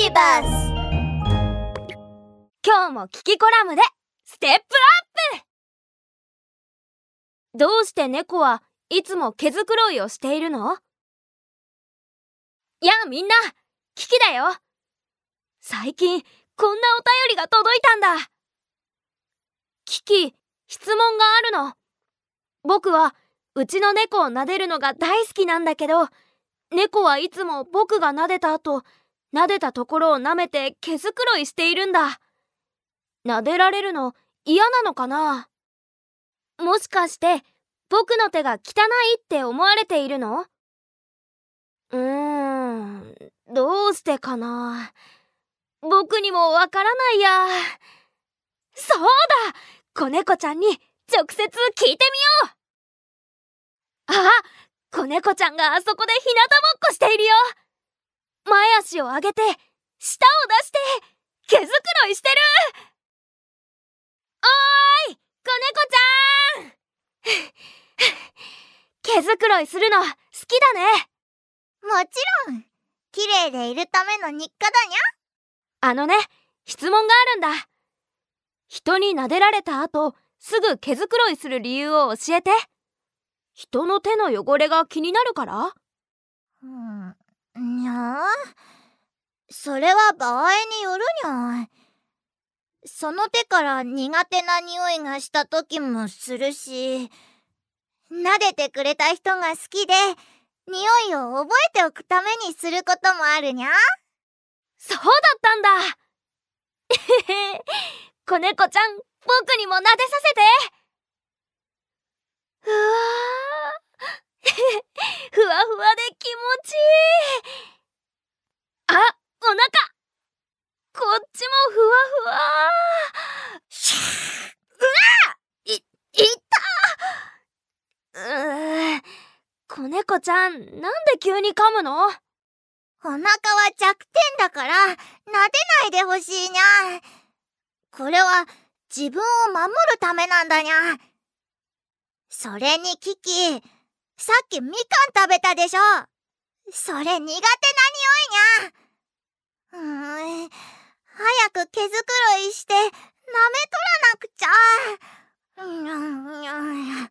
ビバス今日もキキコラムでステップアップ。どうして猫はいつも毛づくろいをしているの？やあみんなキキだよ。最近こんなお便りが届いたんだ。キキ質問があるの。僕はうちの猫を撫でるのが大好きなんだけど猫はいつも僕が撫でた後撫でたところを舐めて毛づくろいしているんだ。撫でられるの嫌なのかな？もしかして僕の手が汚いって思われているの？うーんどうしてかな？僕にもわからないや。そうだ！子猫ちゃんに直接聞いてみよう。あ子猫ちゃんがあそこで日向ぼっこしているよ。足を上げて舌を出して毛づくろいしてる。おーい子猫ちゃん。毛づくろいするの好きだね。もちろん。綺麗でいるための日課だにあのね質問があるんだ。人に撫でられた後すぐ毛づくろいする理由を教えて。人の手の汚れが気になるから。うんそれは場合によるにゃその手から苦手な匂いがした時もするし撫でてくれた人が好きで匂いを覚えておくためにすることもあるにゃ。そうだったんだ。子猫ちゃん僕にも撫でさせて。うわ ふわふわで気持ちいいあお腹こっちもふわふわうわい、いうー子猫ちゃんなんで急に噛むの？お腹は弱点だから撫でないでほしいにゃ。これは自分を守るためなんだにゃ。それにキキさっきみかん食べたでしょ。それ苦手な匂いにゃ。うーん早く毛づくろいして舐めとらなくちゃうんうん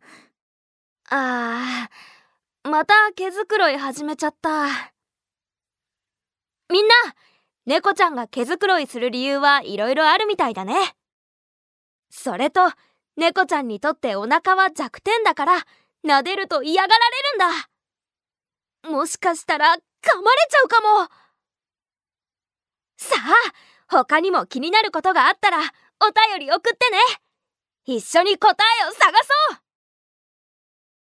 あーまた毛づくろい始めちゃった。みんな猫ちゃんが毛づくろいする理由はいろいろあるみたいだね。それと猫ちゃんにとってお腹は弱点だから撫でると嫌がられるんだ。もしかしたら噛まれちゃうかも。さあ他にも気になることがあったらお便り送ってね。一緒に答えを探そう。